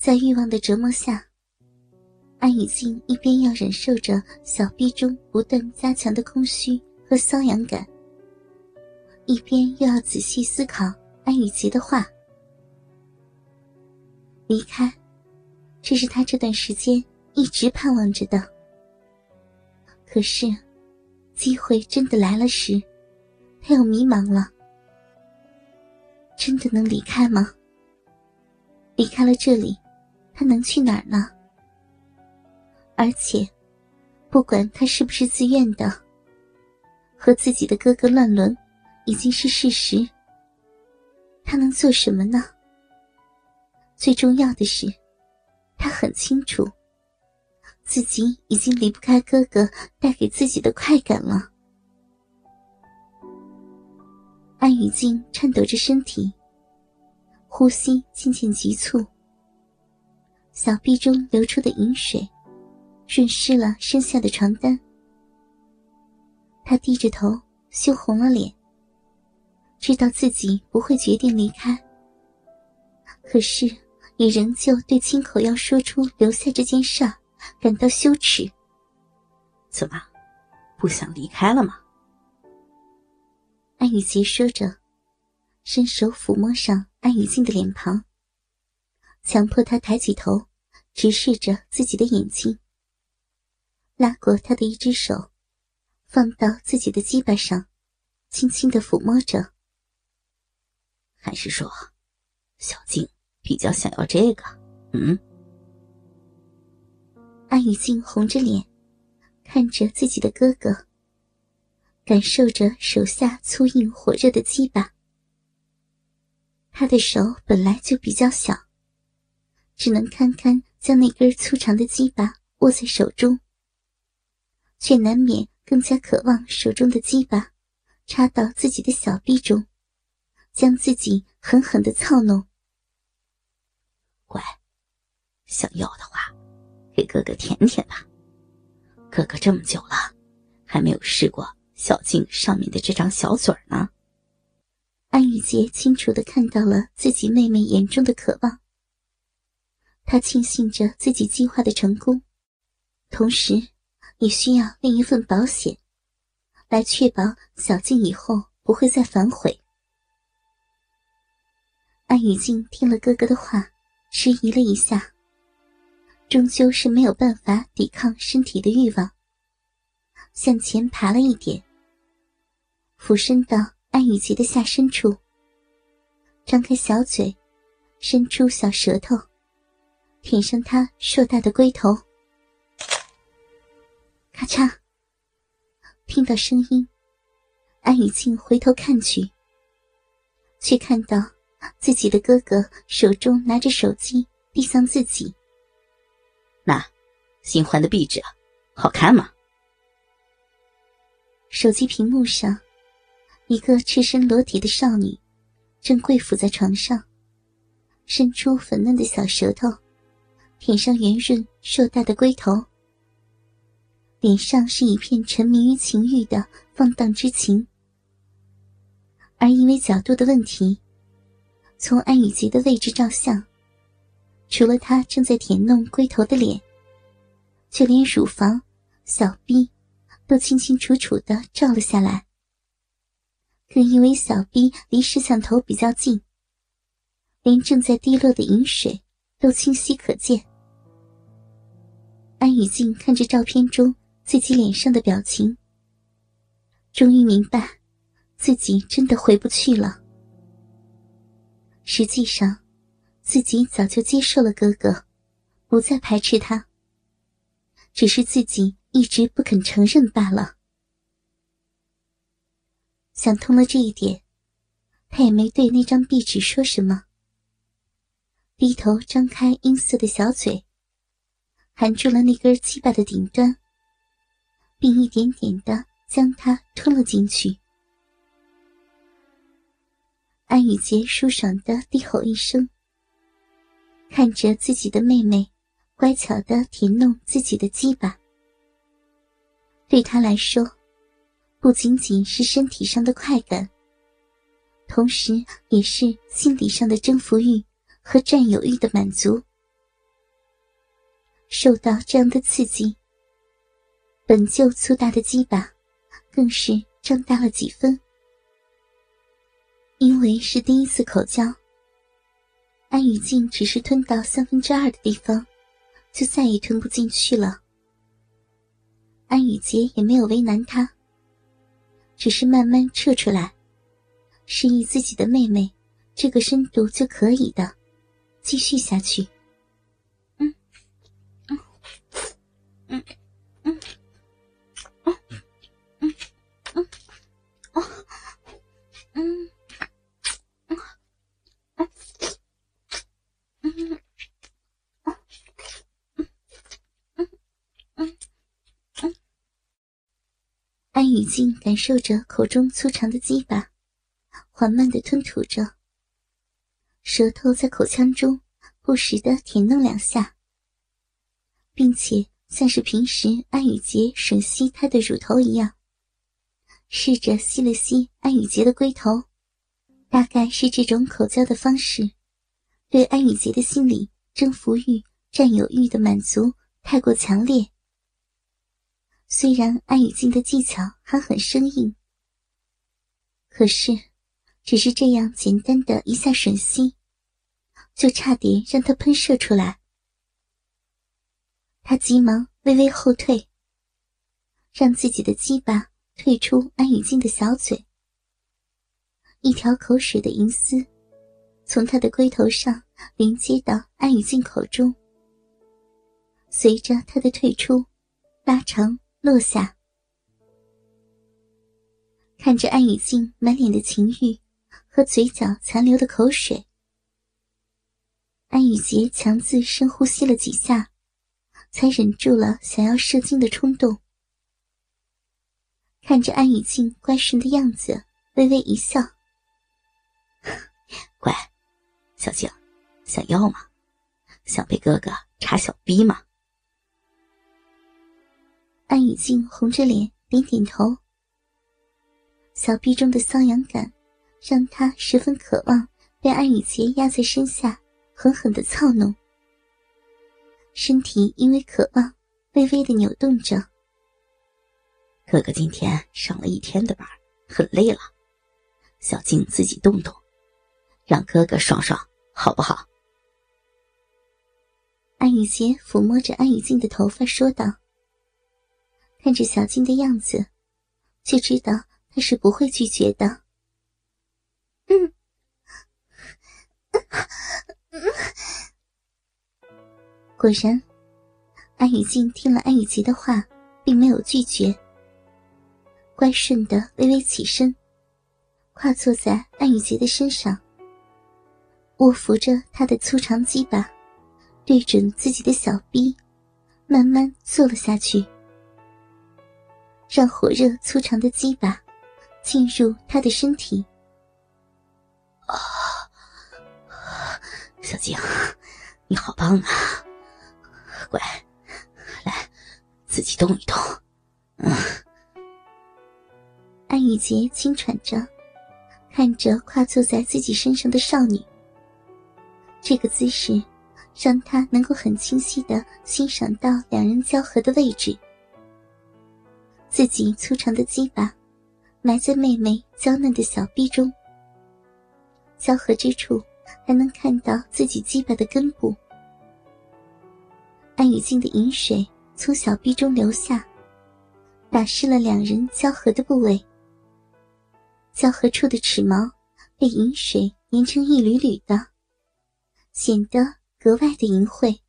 在欲望的折磨下，安雨静一边要忍受着小臂中不断加强的空虚和瘙痒感，一边又要仔细思考安雨杰的话。离开，这是他这段时间一直盼望着的。可是，机会真的来了时，他又迷茫了。真的能离开吗？离开了这里，他能去哪儿呢？而且，不管他是不是自愿的，和自己的哥哥乱伦，已经是事实。他能做什么呢？最重要的是，他很清楚，自己已经离不开哥哥带给自己的快感了。安雨静颤抖着身体，呼吸渐渐急促，小臂中流出的饮水润湿了身下的床单。他低着头，羞红了脸，知道自己不会决定离开，可是。也仍旧对亲口要说出留下这件事儿感到羞耻。怎么，不想离开了吗？安雨洁说着，伸手抚摸上安雨静的脸庞，强迫她抬起头，直视着自己的眼睛，拉过他的一只手，放到自己的鸡巴上，轻轻的抚摸着。还是说，小静？比较想要这个，嗯。安雨静红着脸，看着自己的哥哥，感受着手下粗硬火热的鸡巴。他的手本来就比较小，只能堪堪将那根粗长的鸡巴握在手中，却难免更加渴望手中的鸡巴插到自己的小臂中，将自己狠狠的操弄。乖，想要的话，给哥哥舔舔吧。哥哥这么久了，还没有试过小静上面的这张小嘴呢。安雨洁清楚的看到了自己妹妹眼中的渴望，他庆幸着自己计划的成功，同时也需要另一份保险，来确保小静以后不会再反悔。安雨静听了哥哥的话。迟疑了一下，终究是没有办法抵抗身体的欲望，向前爬了一点，俯身到安雨洁的下身处，张开小嘴，伸出小舌头，舔上他硕大的龟头。咔嚓，听到声音，安雨静回头看去，却看到。自己的哥哥手中拿着手机，递向自己。那，新换的壁纸，好看吗？手机屏幕上，一个赤身裸体的少女，正跪伏在床上，伸出粉嫩的小舌头，舔上圆润硕大的龟头，脸上是一片沉迷于情欲的放荡之情。而因为角度的问题。从安雨洁的位置照相，除了她正在舔弄龟头的脸，就连乳房、小臂都清清楚楚的照了下来。更因为小臂离摄像头比较近，连正在滴落的饮水都清晰可见。安雨静看着照片中自己脸上的表情，终于明白，自己真的回不去了。实际上，自己早就接受了哥哥，不再排斥他。只是自己一直不肯承认罢了。想通了这一点，他也没对那张壁纸说什么，低头张开阴色的小嘴，含住了那根鸡巴的顶端，并一点点的将它吞了进去。安雨洁舒爽的低吼一声，看着自己的妹妹乖巧的舔弄自己的鸡巴。对她来说，不仅仅是身体上的快感，同时也是心理上的征服欲和占有欲的满足。受到这样的刺激，本就粗大的鸡巴更是胀大了几分。因为是第一次口交，安雨静只是吞到三分之二的地方，就再也吞不进去了。安雨洁也没有为难他，只是慢慢撤出来，示意自己的妹妹这个深度就可以的，继续下去。安雨静感受着口中粗长的鸡巴，缓慢的吞吐着，舌头在口腔中不时的舔弄两下，并且。像是平时安雨洁吮吸他的乳头一样，试着吸了吸安雨洁的龟头，大概是这种口交的方式，对安雨洁的心理征服欲、占有欲的满足太过强烈。虽然安雨静的技巧还很生硬，可是只是这样简单的一下吮吸，就差点让他喷射出来。他急忙微微后退，让自己的鸡巴退出安雨静的小嘴。一条口水的银丝，从他的龟头上连接到安雨静口中，随着他的退出，拉长落下。看着安雨静满脸的情欲和嘴角残留的口水，安雨洁强自深呼吸了几下。才忍住了想要射精的冲动，看着安雨静乖顺的样子，微微一笑：“乖，小静，想要吗？想被哥哥插小逼吗？”安雨静红着脸点点头。小臂中的瘙痒感，让她十分渴望被安雨洁压在身下，狠狠的操弄。身体因为渴望，微微的扭动着。哥哥今天上了一天的班，很累了，小静自己动动，让哥哥爽爽，好不好？安雨洁抚摸着安雨静的头发说道：“看着小静的样子，就知道他是不会拒绝的。”嗯。果然，安雨静听了安雨洁的话，并没有拒绝，乖顺的微微起身，跨坐在安雨洁的身上，握扶着她的粗长鸡巴，对准自己的小臂，慢慢坐了下去，让火热粗长的鸡巴进入他的身体。啊，小静，你好棒啊！乖，来，自己动一动。嗯。安雨洁轻喘着，看着跨坐在自己身上的少女。这个姿势，让她能够很清晰的欣赏到两人交合的位置。自己粗长的鸡巴，埋在妹妹娇嫩的小臂中。交合之处，还能看到自己鸡巴的根部。安雨静的饮水从小臂中流下，打湿了两人交合的部位。交合处的齿毛被饮水粘成一缕缕的，显得格外的淫秽。